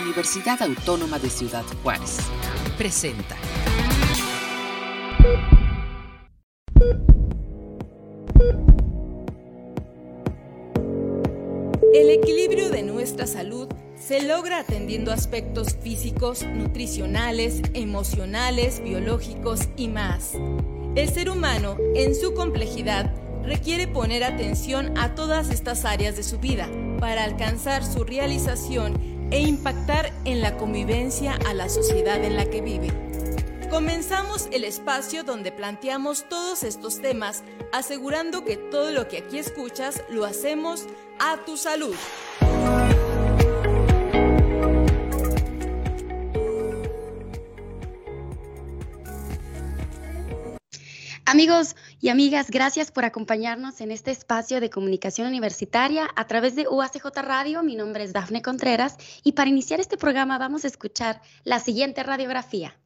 Universidad Autónoma de Ciudad Juárez. Presenta. El equilibrio de nuestra salud se logra atendiendo aspectos físicos, nutricionales, emocionales, biológicos y más. El ser humano, en su complejidad, requiere poner atención a todas estas áreas de su vida para alcanzar su realización e impactar en la convivencia a la sociedad en la que vive. Comenzamos el espacio donde planteamos todos estos temas, asegurando que todo lo que aquí escuchas lo hacemos a tu salud. Amigos y amigas, gracias por acompañarnos en este espacio de comunicación universitaria a través de UACJ Radio. Mi nombre es Dafne Contreras y para iniciar este programa vamos a escuchar la siguiente radiografía.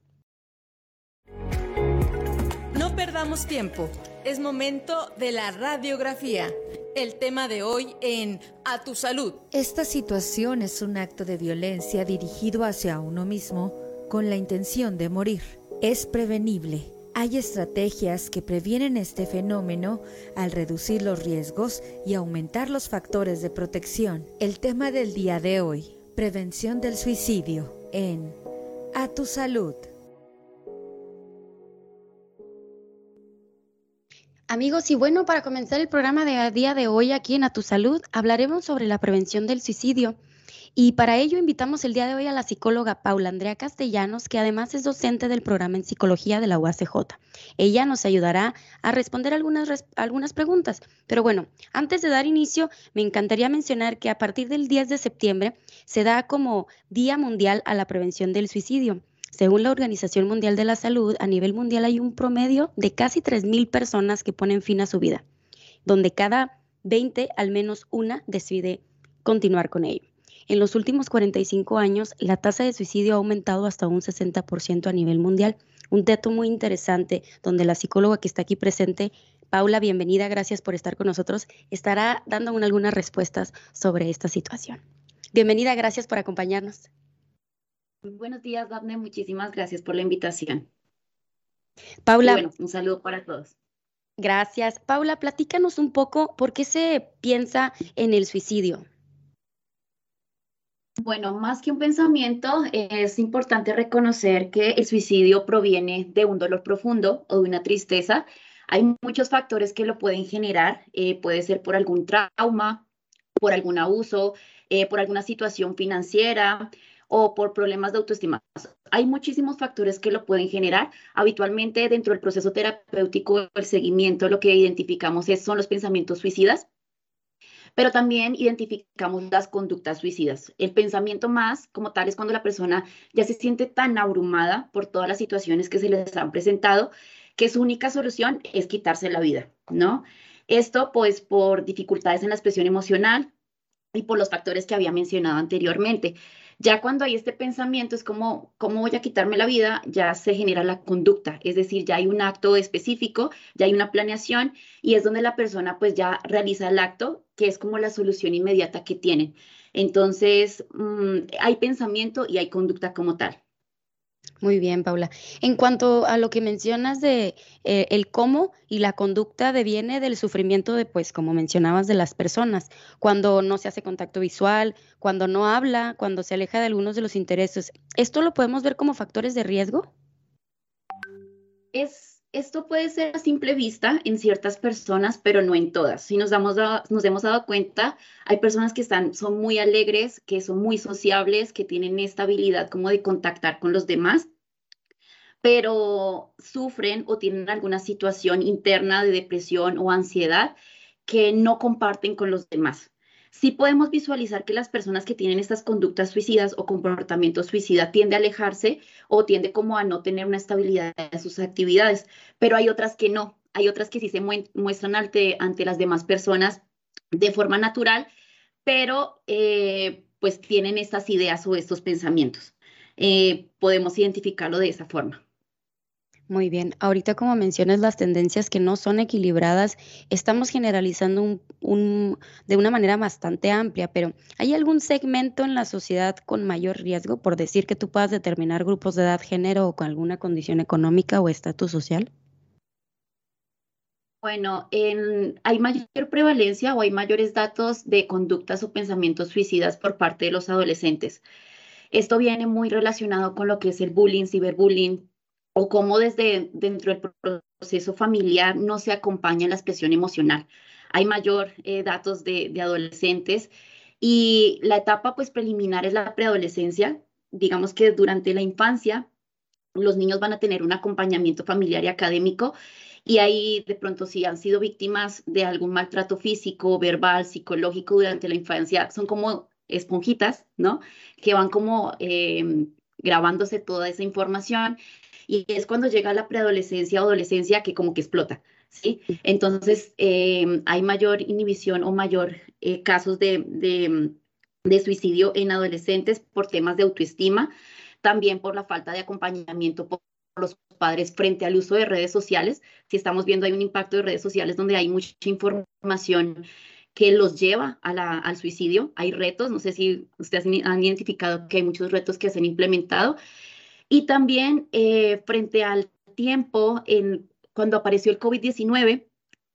No perdamos tiempo, es momento de la radiografía. El tema de hoy en A tu salud. Esta situación es un acto de violencia dirigido hacia uno mismo con la intención de morir. Es prevenible hay estrategias que previenen este fenómeno al reducir los riesgos y aumentar los factores de protección. El tema del día de hoy, prevención del suicidio en A tu salud. Amigos, y bueno, para comenzar el programa de día de hoy aquí en A Tu Salud, hablaremos sobre la prevención del suicidio. Y para ello invitamos el día de hoy a la psicóloga Paula Andrea Castellanos, que además es docente del programa en psicología de la UACJ. Ella nos ayudará a responder algunas, algunas preguntas. Pero bueno, antes de dar inicio, me encantaría mencionar que a partir del 10 de septiembre se da como Día Mundial a la Prevención del Suicidio. Según la Organización Mundial de la Salud, a nivel mundial hay un promedio de casi 3.000 personas que ponen fin a su vida, donde cada 20 al menos una decide continuar con ello. En los últimos 45 años, la tasa de suicidio ha aumentado hasta un 60% a nivel mundial. Un dato muy interesante donde la psicóloga que está aquí presente, Paula, bienvenida, gracias por estar con nosotros, estará dando algunas respuestas sobre esta situación. Bienvenida, gracias por acompañarnos. buenos días, Daphne, muchísimas gracias por la invitación. Paula. bueno, un saludo para todos. Gracias. Paula, platícanos un poco por qué se piensa en el suicidio. Bueno, más que un pensamiento, es importante reconocer que el suicidio proviene de un dolor profundo o de una tristeza. Hay muchos factores que lo pueden generar. Eh, puede ser por algún trauma, por algún abuso, eh, por alguna situación financiera o por problemas de autoestima. Hay muchísimos factores que lo pueden generar. Habitualmente dentro del proceso terapéutico, el seguimiento, lo que identificamos es, son los pensamientos suicidas pero también identificamos las conductas suicidas. El pensamiento más como tal es cuando la persona ya se siente tan abrumada por todas las situaciones que se les han presentado que su única solución es quitarse la vida, ¿no? Esto pues por dificultades en la expresión emocional y por los factores que había mencionado anteriormente. Ya cuando hay este pensamiento es como, ¿cómo voy a quitarme la vida? Ya se genera la conducta, es decir, ya hay un acto específico, ya hay una planeación y es donde la persona pues ya realiza el acto, que es como la solución inmediata que tienen. Entonces, mm, hay pensamiento y hay conducta como tal. Muy bien, Paula. En cuanto a lo que mencionas de eh, el cómo y la conducta deviene del sufrimiento de, pues, como mencionabas, de las personas, cuando no se hace contacto visual, cuando no habla, cuando se aleja de algunos de los intereses. ¿Esto lo podemos ver como factores de riesgo? Es esto puede ser a simple vista en ciertas personas, pero no en todas. Si nos, damos nos hemos dado cuenta, hay personas que están, son muy alegres, que son muy sociables, que tienen esta habilidad como de contactar con los demás, pero sufren o tienen alguna situación interna de depresión o ansiedad que no comparten con los demás sí podemos visualizar que las personas que tienen estas conductas suicidas o comportamientos suicida tiende a alejarse o tiende como a no tener una estabilidad en sus actividades, pero hay otras que no, hay otras que sí se muestran ante, ante las demás personas de forma natural, pero eh, pues tienen estas ideas o estos pensamientos. Eh, podemos identificarlo de esa forma. Muy bien. Ahorita como mencionas las tendencias que no son equilibradas, estamos generalizando un, de una manera bastante amplia, pero ¿hay algún segmento en la sociedad con mayor riesgo por decir que tú puedas determinar grupos de edad, género o con alguna condición económica o estatus social? Bueno, hay mayor prevalencia o hay mayores datos de conductas o pensamientos suicidas por parte de los adolescentes. Esto viene muy relacionado con lo que es el bullying, ciberbullying, o cómo desde dentro del proceso familiar no se acompaña la expresión emocional. Hay mayor eh, datos de, adolescentes y la etapa pues preliminar es la preadolescencia. Digamos que durante la infancia los niños van a tener un acompañamiento familiar y académico y ahí de pronto si han sido víctimas de algún maltrato físico, verbal, psicológico durante la infancia, son como esponjitas, ¿no? Que van como eh, grabándose toda esa información y es cuando llega la preadolescencia o adolescencia que como que explota, ¿sí? Entonces eh, hay mayor inhibición o mayor eh, casos de, de, suicidio en adolescentes por temas de autoestima, también por la falta de acompañamiento por los padres frente al uso de redes sociales. Si estamos viendo hay un impacto de redes sociales donde hay mucha información que los lleva al suicidio. Hay retos, no sé si ustedes han identificado que hay muchos retos que se han implementado y también eh, frente al tiempo, en, cuando apareció el COVID-19,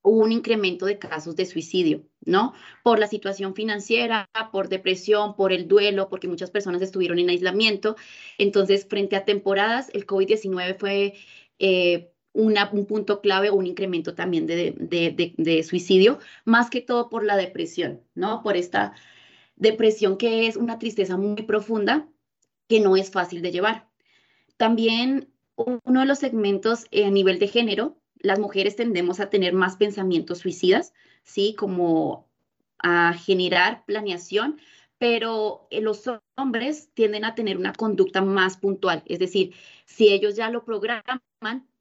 hubo un incremento de casos de suicidio, ¿no? Por la situación financiera, por depresión, por el duelo, porque muchas personas estuvieron en aislamiento. Entonces, frente a temporadas, el COVID-19 fue eh, un punto clave o un incremento también de, suicidio, más que todo por la depresión, ¿no? Por esta depresión que es una tristeza muy profunda que no es fácil de llevar. También uno de los segmentos a nivel de género, las mujeres tendemos a tener más pensamientos suicidas, ¿sí? Como a generar planeación, pero eh, los hombres tienden a tener una conducta más puntual, es decir, si ellos ya lo programan,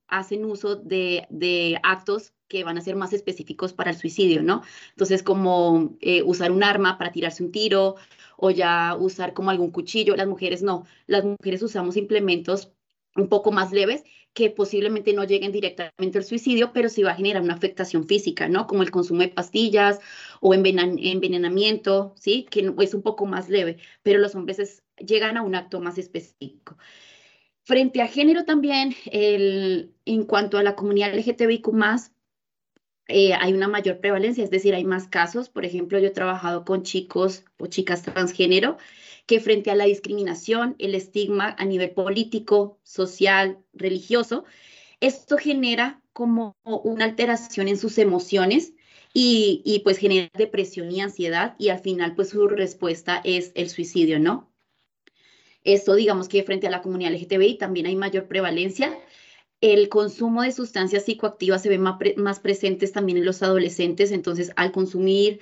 hacen uso de, de actos que van a ser más específicos para el suicidio, ¿no? Entonces, como eh, usar un arma para tirarse un tiro o ya usar como algún cuchillo. Las mujeres no, las mujeres usamos implementos un poco más leves que posiblemente no lleguen directamente al suicidio, pero sí va a generar una afectación física, ¿no? Como el consumo de pastillas o envenenamiento, ¿sí? Que es un poco más leve, pero los hombres llegan a un acto más específico. Frente a género también, el, en cuanto a la comunidad LGTBIQ+, eh, hay una mayor prevalencia, es decir, hay más casos. Por ejemplo, yo he trabajado con chicos o chicas transgénero que frente a la discriminación, el estigma a nivel político, social, religioso, esto genera como una alteración en sus emociones y, y, pues genera depresión y ansiedad y al final pues su respuesta es el suicidio, ¿no? Esto digamos que frente a la comunidad LGTBI también hay mayor prevalencia el consumo de sustancias psicoactivas se ve más, presentes también en los adolescentes, entonces al consumir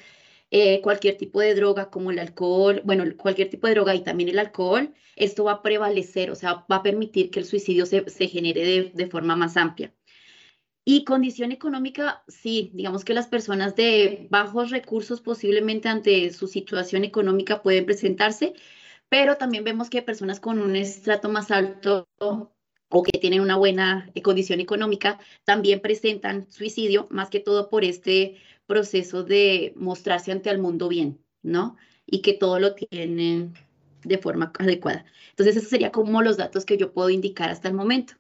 eh, cualquier tipo de droga como el alcohol, bueno, cualquier tipo de droga y también el alcohol, esto va a prevalecer, o sea, va a permitir que el suicidio se, genere de, de forma más amplia. Y condición económica, sí, digamos que las personas de bajos recursos posiblemente ante su situación económica pueden presentarse, pero también vemos que personas con un estrato más alto o que tienen una buena condición económica, también presentan suicidio, más que todo por este proceso de mostrarse ante el mundo bien, ¿no? Y que todo lo tienen de forma adecuada. Entonces, esos serían como los datos que yo puedo indicar hasta el momento.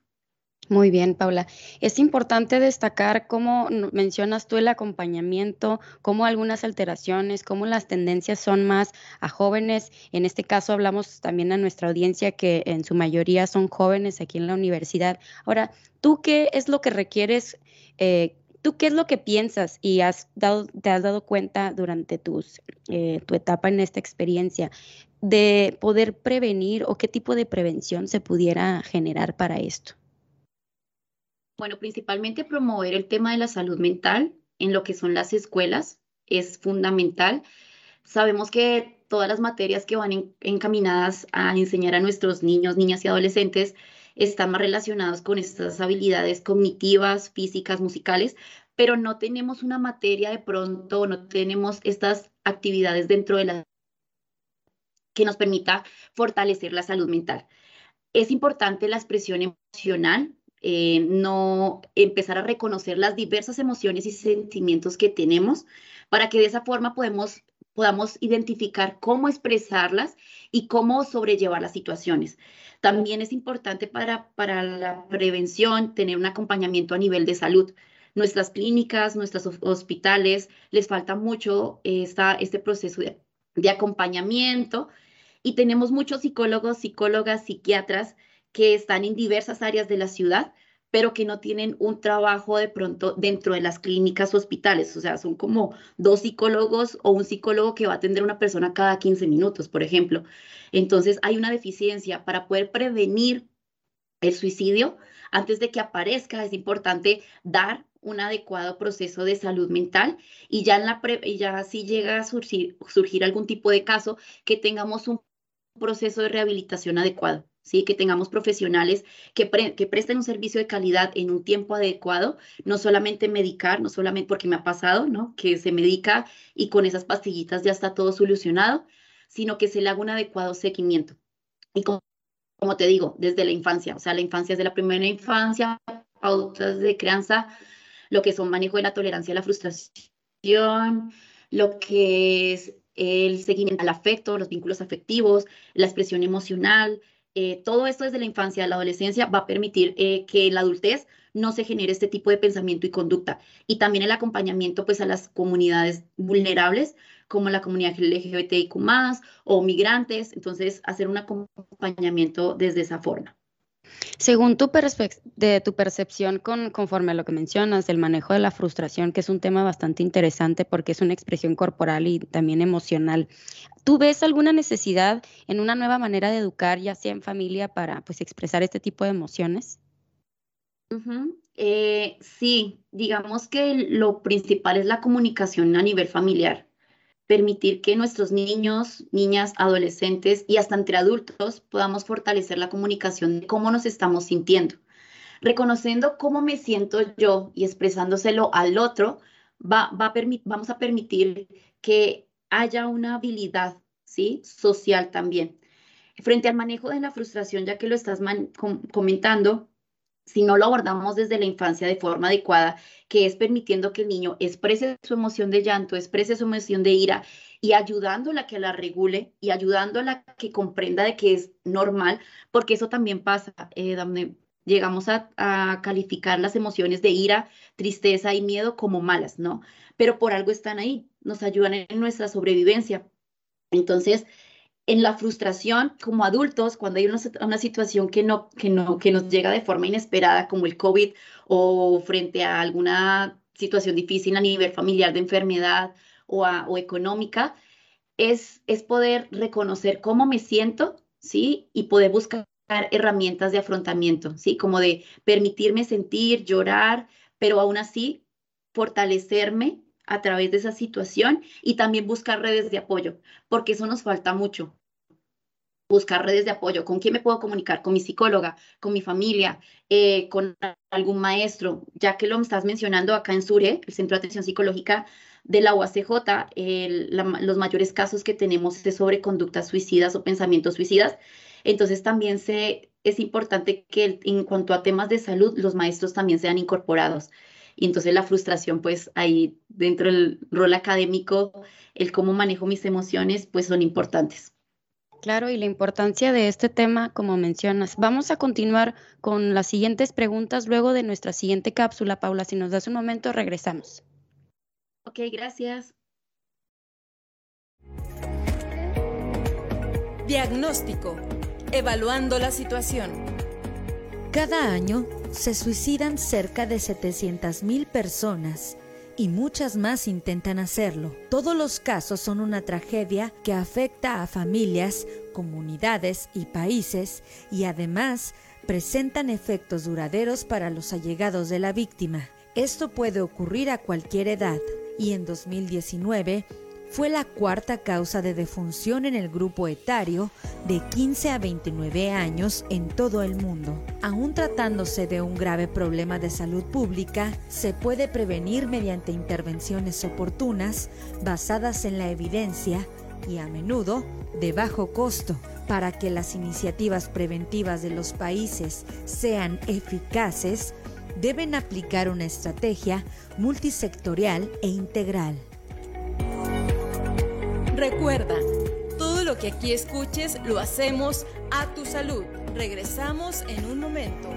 Muy bien, Paula. Es importante destacar cómo mencionas tú el acompañamiento, cómo algunas alteraciones, cómo las tendencias son más a jóvenes. En este caso hablamos también a nuestra audiencia que en su mayoría son jóvenes aquí en la universidad. Ahora, ¿tú qué es lo que requieres? Eh, ¿Tú qué es lo que piensas y has dado, te has dado cuenta durante tus, eh, tu etapa en esta experiencia de poder prevenir o qué tipo de prevención se pudiera generar para esto? Bueno, principalmente promover el tema de la salud mental en lo que son las escuelas es fundamental. Sabemos que todas las materias que van encaminadas a enseñar a nuestros niños, niñas y adolescentes están más relacionadas con estas habilidades cognitivas, físicas, musicales, pero no tenemos una materia de pronto, no tenemos estas actividades dentro de la que nos permita fortalecer la salud mental. Es importante la expresión emocional, eh, no empezar a reconocer las diversas emociones y sentimientos que tenemos para que de esa forma podemos, podamos identificar cómo expresarlas y cómo sobrellevar las situaciones. También es importante para, para la prevención tener un acompañamiento a nivel de salud. Nuestras clínicas, nuestros hospitales, les falta mucho esta, este proceso de, de acompañamiento y tenemos muchos psicólogos, psicólogas, psiquiatras que están en diversas áreas de la ciudad, pero que no tienen un trabajo de pronto dentro de las clínicas o hospitales. O sea, son como dos psicólogos o un psicólogo que va a atender a una persona cada 15 minutos, por ejemplo. Entonces, hay una deficiencia para poder prevenir el suicidio. Antes de que aparezca, es importante dar un adecuado proceso de salud mental y ya, en la ya si llega a surgir, surgir algún tipo de caso, que tengamos un proceso de rehabilitación adecuado. ¿Sí? que tengamos profesionales que, que, presten un servicio de calidad en un tiempo adecuado, no solamente medicar, no solamente porque me ha pasado, ¿no? que se medica y con esas pastillitas ya está todo solucionado, sino que se le haga un adecuado seguimiento. Y como, como te digo, desde la infancia, o sea, la infancia es de la primera infancia, pautas de crianza, lo que son manejo de la tolerancia a la frustración, lo que es el seguimiento al afecto, los vínculos afectivos, la expresión emocional, eh, todo esto desde la infancia, la adolescencia, va a permitir eh, que en la adultez no se genere este tipo de pensamiento y conducta. Y también el acompañamiento pues, a las comunidades vulnerables, como la comunidad LGBTIQ o migrantes. Entonces, hacer un acompañamiento desde esa forma. Según tu, de tu percepción con, conforme a lo que mencionas, del manejo de la frustración, que es un tema bastante interesante porque es una expresión corporal y también emocional, ¿tú ves alguna necesidad en una nueva manera de educar, ya sea en familia, para pues, expresar este tipo de emociones? Eh, sí, digamos que lo principal es la comunicación a nivel familiar permitir que nuestros niños, niñas, adolescentes y hasta entre adultos podamos fortalecer la comunicación de cómo nos estamos sintiendo. Reconociendo cómo me siento yo y expresándoselo al otro, va, va vamos a permitir que haya una habilidad ¿sí? social también. Frente al manejo de la frustración, ya que lo estás comentando, si no lo abordamos desde la infancia de forma adecuada, que es permitiendo que el niño exprese su emoción de llanto, exprese su emoción de ira y ayudándola a que la regule y ayudándola a que comprenda de que es normal, porque eso también pasa, eh, llegamos a, calificar las emociones de ira, tristeza y miedo como malas, ¿no? Pero por algo están ahí, nos ayudan en nuestra sobrevivencia. Entonces, en la frustración como adultos, cuando hay una, situación que, no, que, no, que nos llega de forma inesperada, como el COVID, o frente a alguna situación difícil a nivel familiar de enfermedad o, o económica, es, es poder reconocer cómo me siento, ¿sí? Y poder buscar herramientas de afrontamiento, ¿sí? Como de permitirme sentir, llorar, pero aún así fortalecerme a través de esa situación y también buscar redes de apoyo, porque eso nos falta mucho. Buscar redes de apoyo. ¿Con quién me puedo comunicar? Con mi psicóloga, con mi familia, eh, con algún maestro. Ya que lo estás mencionando acá en SURE, el Centro de Atención Psicológica de la UACJ, los mayores casos que tenemos es sobre conductas suicidas o pensamientos suicidas. Entonces también se, es importante que en cuanto a temas de salud, los maestros también sean incorporados. Y entonces la frustración, pues ahí dentro del rol académico, el cómo manejo mis emociones, pues son importantes. Claro, y la importancia de este tema, como mencionas. Vamos a continuar con las siguientes preguntas luego de nuestra siguiente cápsula, Paula. Si nos das un momento, regresamos. Ok, gracias. Diagnóstico. Evaluando la situación. Cada año se suicidan cerca de 700.000 personas y muchas más intentan hacerlo. Todos los casos son una tragedia que afecta a familias, comunidades y países y además presentan efectos duraderos para los allegados de la víctima. Esto puede ocurrir a cualquier edad y en 2019 fue la cuarta causa de defunción en el grupo etario de 15 a 29 años en todo el mundo. Aún tratándose de un grave problema de salud pública, se puede prevenir mediante intervenciones oportunas basadas en la evidencia y a menudo de bajo costo. Para que las iniciativas preventivas de los países sean eficaces, deben aplicar una estrategia multisectorial e integral. Recuerda, todo lo que aquí escuches lo hacemos a tu salud. Regresamos en un momento.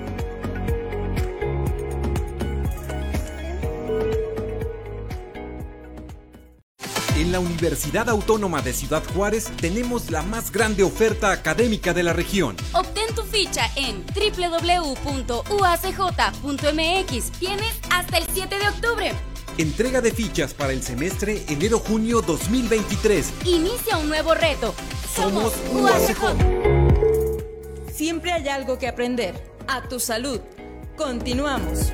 En la Universidad Autónoma de Ciudad Juárez tenemos la más grande oferta académica de la región. Obtén tu ficha en www.uacj.mx. Tienes hasta el 7 de octubre. Entrega de fichas para el semestre enero-junio 2023. Inicia un nuevo reto. Somos UACJ. Siempre hay algo que aprender. A tu salud. Continuamos.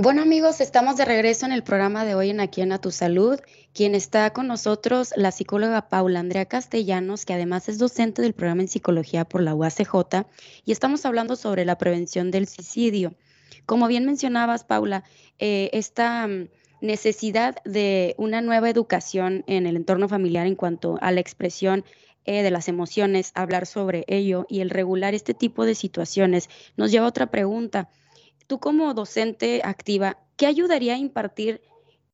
Bueno amigos, estamos de regreso en el programa de hoy en Aquí en A Tu Salud. Quien está con nosotros, la psicóloga Paula Andrea Castellanos, que además es docente del programa en psicología por la UACJ, y estamos hablando sobre la prevención del suicidio. Como bien mencionabas, Paula, eh, esta mm, necesidad de una nueva educación en el entorno familiar en cuanto a la expresión eh, de las emociones, hablar sobre ello y el regular este tipo de situaciones, nos lleva a otra pregunta tú como docente activa, ¿qué ayudaría a impartir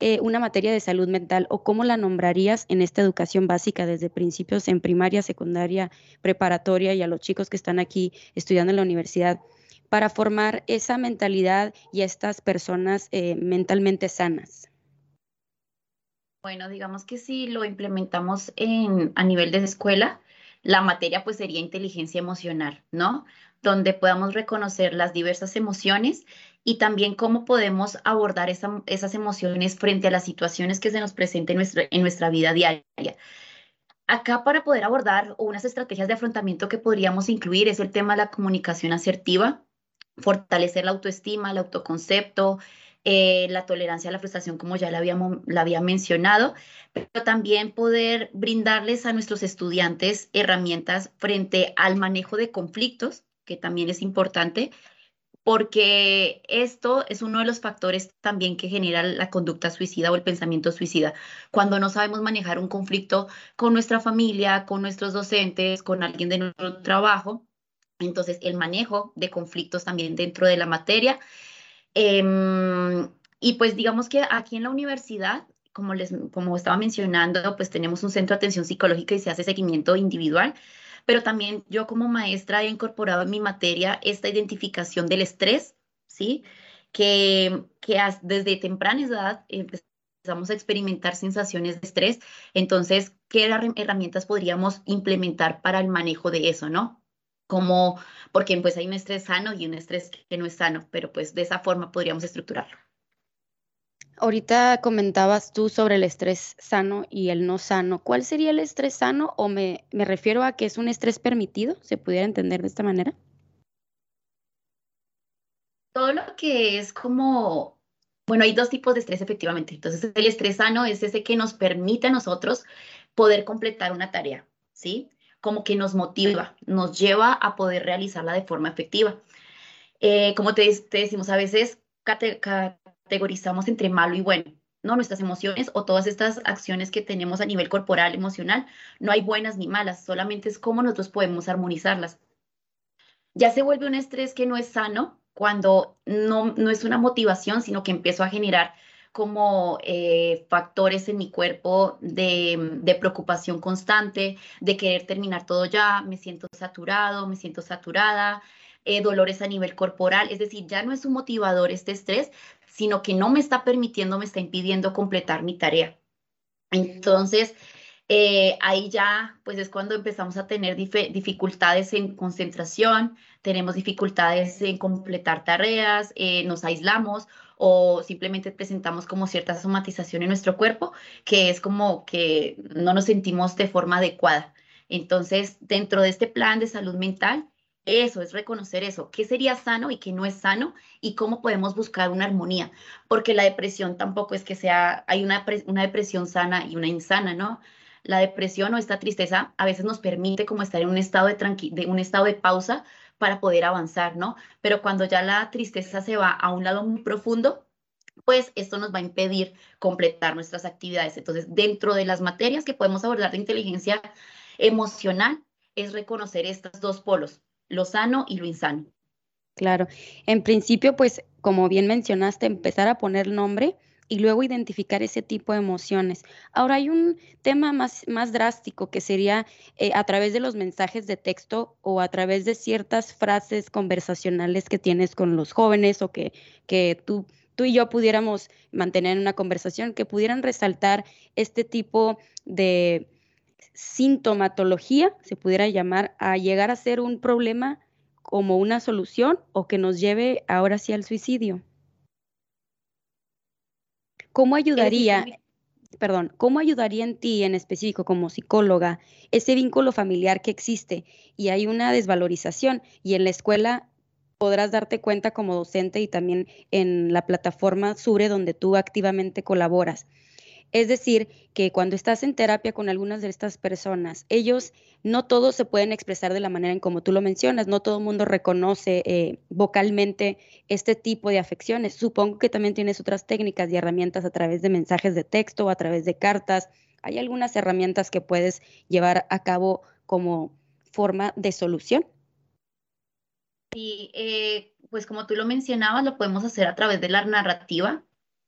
eh, una materia de salud mental o cómo la nombrarías en esta educación básica desde principios en primaria, secundaria, preparatoria y a los chicos que están aquí estudiando en la universidad para formar esa mentalidad y estas personas eh, mentalmente sanas? Bueno, digamos que si lo implementamos en, a nivel de escuela, la materia pues sería inteligencia emocional, ¿no? donde podamos reconocer las diversas emociones y también cómo podemos abordar esas emociones frente a las situaciones que se nos presenten en en nuestra vida diaria. Acá para poder abordar unas estrategias de afrontamiento que podríamos incluir es el tema de la comunicación asertiva, fortalecer la autoestima, el autoconcepto, eh, la tolerancia a la frustración, como ya la, habíamos, la había mencionado, pero también poder brindarles a nuestros estudiantes herramientas frente al manejo de conflictos, que también es importante, porque esto es uno de los factores también que genera la conducta suicida o el pensamiento suicida. Cuando no sabemos manejar un conflicto con nuestra familia, con nuestros docentes, con alguien de nuestro trabajo, entonces el manejo de conflictos también dentro de la materia. Em, y pues digamos que aquí en la universidad como les como estaba mencionando, pues tenemos un centro de atención psicológica y se hace seguimiento individual pero también yo como maestra he incorporado en mi materia esta identificación del estrés, ¿sí? Que, que desde temprana edad empezamos a experimentar sensaciones de estrés. Entonces, ¿qué herramientas podríamos implementar para el manejo de eso, no? Como, porque pues hay un estrés sano y un estrés que no es sano, pero pues de esa forma podríamos estructurarlo. Ahorita comentabas tú sobre el estrés sano y el no sano. ¿Cuál sería el estrés sano o me, me refiero a que es un estrés permitido? ¿Se pudiera entender de esta manera? Todo lo que es como, bueno, hay dos tipos de estrés efectivamente. Entonces, el estrés sano es ese que nos permite a nosotros poder completar una tarea, ¿sí? Como que nos motiva, nos lleva a poder realizarla de forma efectiva. Eh, como te, decimos a veces, categorizamos entre malo y bueno. ¿no? Nuestras emociones o todas estas acciones que tenemos a nivel corporal, emocional, no hay buenas ni malas, solamente es cómo nosotros podemos armonizarlas. Ya se vuelve un estrés que no es sano cuando no, no es una motivación, sino que empiezo a generar como eh, factores en mi cuerpo de, de, preocupación constante, de querer terminar todo ya, me siento saturado, me siento saturada, eh, dolores a nivel corporal, es decir, ya no es un motivador este estrés, sino que no me está permitiendo, me está impidiendo completar mi tarea. Entonces, eh, ahí ya, pues es cuando empezamos a tener dificultades en concentración, tenemos dificultades en completar tareas, eh, nos aislamos o simplemente presentamos como cierta somatización en nuestro cuerpo, que es como que no nos sentimos de forma adecuada. Entonces, dentro de este plan de salud mental, eso es reconocer eso, qué sería sano y qué no es sano y cómo podemos buscar una armonía, porque la depresión tampoco es que sea, hay una, una depresión sana y una insana, ¿no? La depresión o esta tristeza a veces nos permite como estar en un estado de, de un estado de pausa para poder avanzar, ¿no? Pero cuando ya la tristeza se va a un lado muy profundo, pues esto nos va a impedir completar nuestras actividades. Entonces, dentro de las materias que podemos abordar de inteligencia emocional, es reconocer estos dos polos, lo sano y lo insano. Claro, en principio, pues, como bien mencionaste, empezar a poner nombre y luego identificar ese tipo de emociones. Ahora hay un tema más, más drástico que sería eh, a través de los mensajes de texto o a través de ciertas frases conversacionales que tienes con los jóvenes o que, que tú, tú y yo pudiéramos mantener una conversación, que pudieran resaltar este tipo de sintomatología, se pudiera llamar, a llegar a ser un problema como una solución o que nos lleve ahora sí al suicidio. ¿Cómo ayudaría, perdón, cómo ayudaría en ti en específico como psicóloga ese vínculo familiar que existe y hay una desvalorización y en la escuela podrás darte cuenta como docente y también en la plataforma Sure donde tú activamente colaboras? Es decir, que cuando estás en terapia con algunas de estas personas, ellos no todos se pueden expresar de la manera en como tú lo mencionas, no todo el mundo reconoce eh, vocalmente este tipo de afecciones. Supongo que también tienes otras técnicas y herramientas a través de mensajes de texto o a través de cartas. Hay algunas herramientas que puedes llevar a cabo como forma de solución. Sí, eh, pues como tú lo mencionabas, lo podemos hacer a través de la narrativa,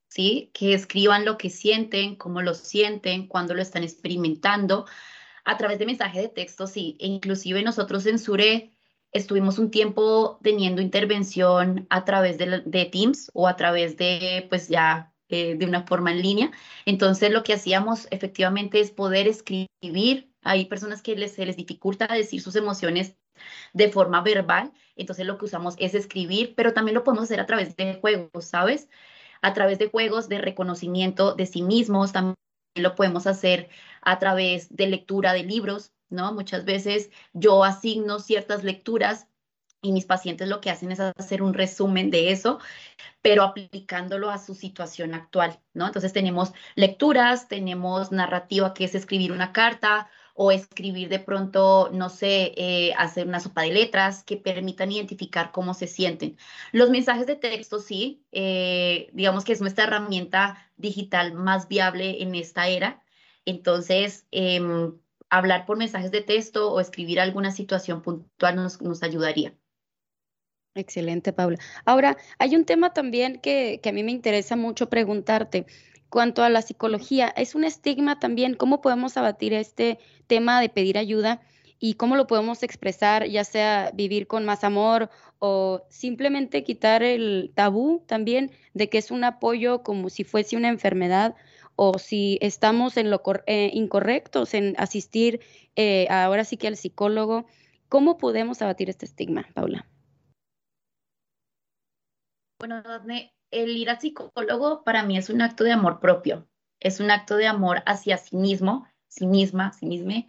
¿sí? Que escriban lo que sienten, cómo lo sienten, cuando lo están experimentando, a través de mensaje de texto, sí. E inclusive nosotros en Sure estuvimos un tiempo teniendo intervención a través de, Teams o a través de, pues ya, eh, de una forma en línea. Entonces lo que hacíamos efectivamente es poder escribir. Hay personas que les, se les dificulta decir sus emociones de forma verbal, entonces lo que usamos es escribir, pero también lo podemos hacer a través de juegos, ¿sabes? A través de juegos de reconocimiento de sí mismos, también lo podemos hacer a través de lectura de libros, ¿no? Muchas veces yo asigno ciertas lecturas y mis pacientes lo que hacen es hacer un resumen de eso, pero aplicándolo a su situación actual, ¿no? Entonces tenemos lecturas, tenemos narrativa que es escribir una carta o escribir de pronto, no sé, eh, hacer una sopa de letras que permitan identificar cómo se sienten. Los mensajes de texto, sí, eh, digamos que es nuestra herramienta digital más viable en esta era. Entonces, em, hablar por mensajes de texto o escribir alguna situación puntual nos, ayudaría. Excelente, Paula. Ahora, hay un tema también que, a mí me interesa mucho preguntarte cuanto a la psicología, es un estigma también. ¿Cómo podemos abatir este tema de pedir ayuda y cómo lo podemos expresar, ya sea vivir con más amor o simplemente quitar el tabú también de que es un apoyo como si fuese una enfermedad o si estamos en lo eh, incorrectos en asistir eh, ahora sí que al psicólogo? ¿Cómo podemos abatir este estigma, Paula? Bueno, el ir al psicólogo para mí es un acto de amor propio, es un acto de amor hacia sí mismo, sí misma, sí misma.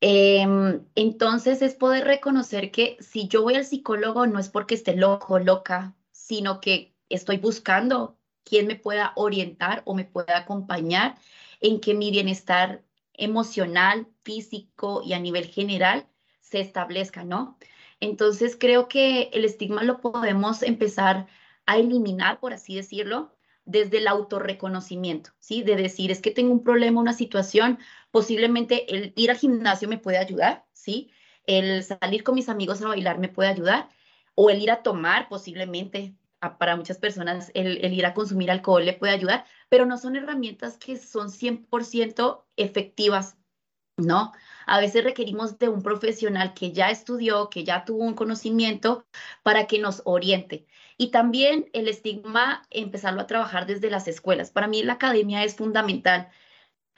Em, entonces es poder reconocer que si yo voy al psicólogo no es porque esté loco, loca, sino que estoy buscando quien me pueda orientar o me pueda acompañar en que mi bienestar emocional, físico y a nivel general se establezca, ¿no? Entonces creo que el estigma lo podemos empezar a eliminar, por así decirlo, desde el autorreconocimiento, ¿sí? De decir, es que tengo un problema, una situación, posiblemente el ir al gimnasio me puede ayudar, ¿sí? El salir con mis amigos a bailar me puede ayudar, o el ir a tomar, posiblemente, para muchas personas, el, el ir a consumir alcohol le puede ayudar, pero no son herramientas que son 100% efectivas, ¿no? A veces requerimos de un profesional que ya estudió, que ya tuvo un conocimiento para que nos oriente. Y también el estigma, empezarlo a trabajar desde las escuelas. Para mí la academia es fundamental.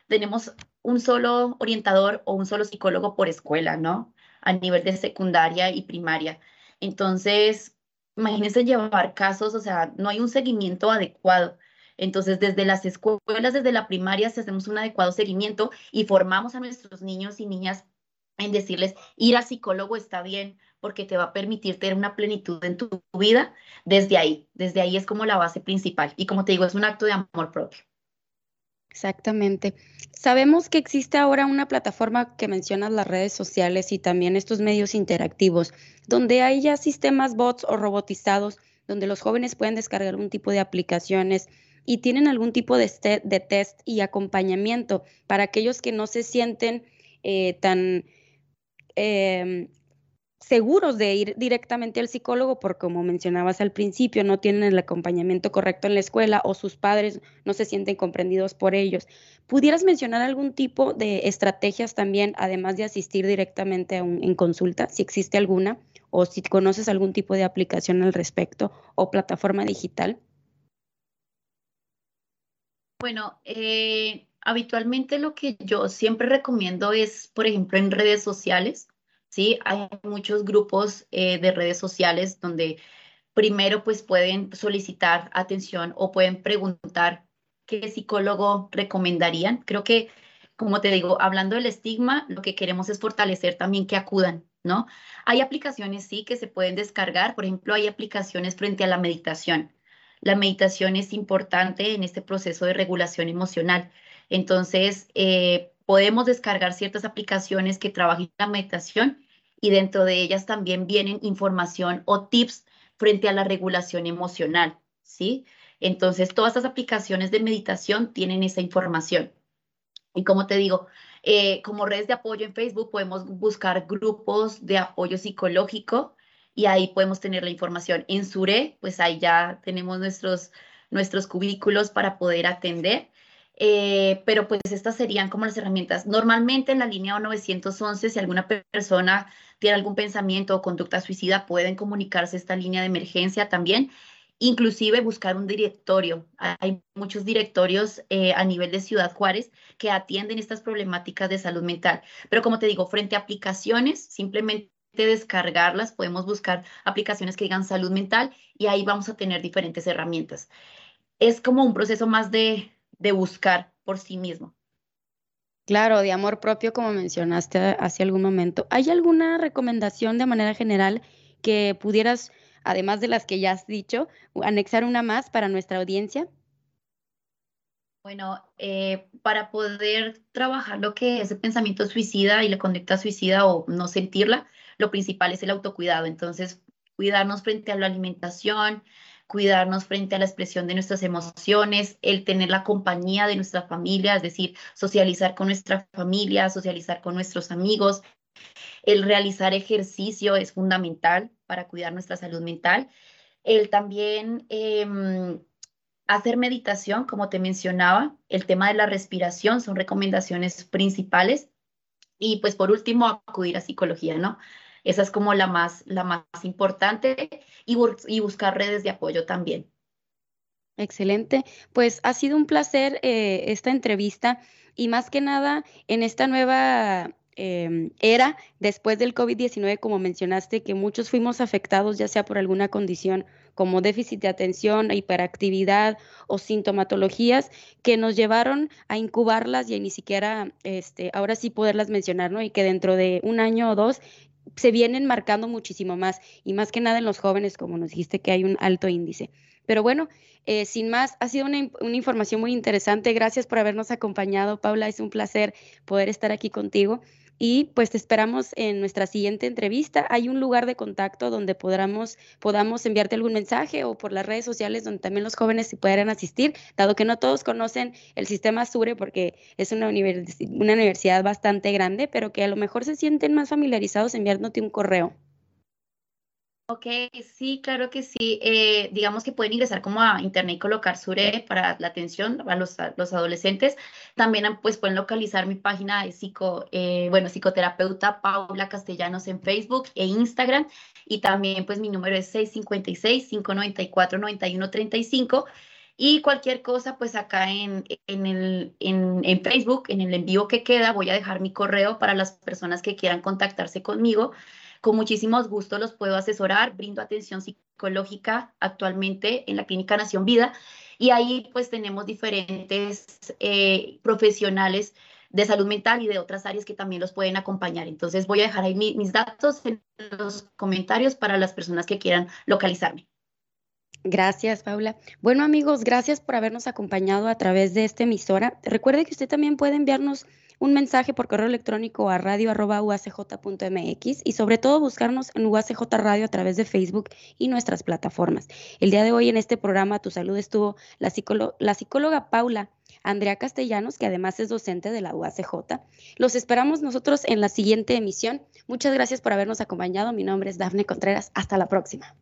Tenemos un solo orientador o un solo psicólogo por escuela, ¿no? A nivel de secundaria y primaria. Entonces, imagínense llevar casos, o sea, no hay un seguimiento adecuado. Entonces, desde las escuelas, desde la primaria, si hacemos un adecuado seguimiento y formamos a nuestros niños y niñas en decirles, ir al psicólogo está bien, porque te va a permitir tener una plenitud en tu vida desde ahí. Desde ahí es como la base principal. Y como te digo, es un acto de amor propio. Exactamente. Sabemos que existe ahora una plataforma que mencionas las redes sociales y también estos medios interactivos, donde hay ya sistemas bots o robotizados, donde los jóvenes pueden descargar un tipo de aplicaciones y tienen algún tipo de, de test y acompañamiento para aquellos que no se sienten eh, tan em, seguros de ir directamente al psicólogo porque como mencionabas al principio no tienen el acompañamiento correcto en la escuela o sus padres no se sienten comprendidos por ellos. ¿Pudieras mencionar algún tipo de estrategias también además de asistir directamente en consulta, si existe alguna o si conoces algún tipo de aplicación al respecto o plataforma digital? Bueno, eh, habitualmente lo que yo siempre recomiendo es, por ejemplo, en redes sociales, ¿sí? Hay muchos grupos eh, de redes sociales donde primero pues pueden solicitar atención o pueden preguntar qué psicólogo recomendarían. Creo que, como te digo, hablando del estigma, lo que queremos es fortalecer también que acudan, ¿no? Hay aplicaciones, sí, que se pueden descargar. Por ejemplo, hay aplicaciones frente a la meditación. La meditación es importante en este proceso de regulación emocional. Entonces, eh, podemos descargar ciertas aplicaciones que trabajan la meditación y dentro de ellas también vienen información o tips frente a la regulación emocional, ¿sí? Entonces, todas estas aplicaciones de meditación tienen esa información. Y como te digo, eh, como redes de apoyo en Facebook podemos buscar grupos de apoyo psicológico y ahí podemos tener la información. En Sure, pues ahí ya tenemos nuestros, nuestros cubículos para poder atender eh, pero pues estas serían como las herramientas. Normalmente en la línea 911, si alguna persona tiene algún pensamiento o conducta suicida, pueden comunicarse esta línea de emergencia también, inclusive buscar un directorio. Hay muchos directorios eh, a nivel de Ciudad Juárez que atienden estas problemáticas de salud mental. Pero como te digo, frente a aplicaciones, simplemente descargarlas, podemos buscar aplicaciones que digan salud mental y ahí vamos a tener diferentes herramientas. Es como un proceso más de, de buscar por sí mismo. Claro, de amor propio, como mencionaste hace algún momento. ¿Hay alguna recomendación de manera general que pudieras, además de las que ya has dicho, anexar una más para nuestra audiencia? Bueno, eh, para poder trabajar lo que es el pensamiento suicida y la conducta suicida o no sentirla, lo principal es el autocuidado. Entonces, cuidarnos frente a la alimentación, cuidarnos frente a la expresión de nuestras emociones, el tener la compañía de nuestra familia, es decir, socializar con nuestra familia, socializar con nuestros amigos, el realizar ejercicio es fundamental para cuidar nuestra salud mental, el también em, hacer meditación, como te mencionaba, el tema de la respiración son recomendaciones principales. Y pues por último acudir a psicología, ¿no? Esa es como la más, la más importante y, buscar redes de apoyo también. Excelente. Pues ha sido un placer eh, esta entrevista y más que nada en esta nueva em, era después del COVID-19, como mencionaste, que muchos fuimos afectados ya sea por alguna condición como déficit de atención, hiperactividad o sintomatologías que nos llevaron a incubarlas y ni siquiera este, ahora sí poderlas mencionar, ¿no? Y que dentro de un año o dos se vienen marcando muchísimo más y más que nada en los jóvenes, como nos dijiste que hay un alto índice. Pero bueno, eh, sin más, ha sido una, una, información muy interesante. Gracias por habernos acompañado, Paula. Es un placer poder estar aquí contigo y pues te esperamos en nuestra siguiente entrevista. Hay un lugar de contacto donde podamos, podamos enviarte algún mensaje o por las redes sociales donde también los jóvenes se puedan asistir, dado que no todos conocen el sistema SURE porque es una, una universidad bastante grande, pero que a lo mejor se sienten más familiarizados enviándote un correo. Ok, sí, claro que sí. Eh, digamos que pueden ingresar como a internet y colocar Sure para la atención a los, los adolescentes. También pues pueden localizar mi página de psico, eh, bueno, psicoterapeuta Paula Castellanos en Facebook e Instagram. Y también pues mi número es 656-594-9135. Y cualquier cosa, pues acá en, en, el, en, en Facebook, en el envío que queda, voy a dejar mi correo para las personas que quieran contactarse conmigo. Con muchísimos gusto los puedo asesorar, brindo atención psicológica actualmente en la Clínica Nación Vida y ahí pues tenemos diferentes eh, profesionales de salud mental y de otras áreas que también los pueden acompañar. Entonces voy a dejar ahí mis datos en los comentarios para las personas que quieran localizarme. Gracias, Paula. Bueno, amigos, gracias por habernos acompañado a través de esta emisora. Recuerde que usted también puede enviarnos un mensaje por correo electrónico a radio.uacj.mx y sobre todo buscarnos en UACJ Radio a través de Facebook y nuestras plataformas. El día de hoy en este programa Tu Salud estuvo la, psicóloga Paula Andrea Castellanos, que además es docente de la UACJ. Los esperamos nosotros en la siguiente emisión. Muchas gracias por habernos acompañado. Mi nombre es Dafne Contreras. Hasta la próxima.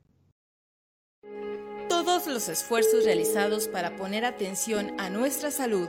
Todos los esfuerzos realizados para poner atención a nuestra salud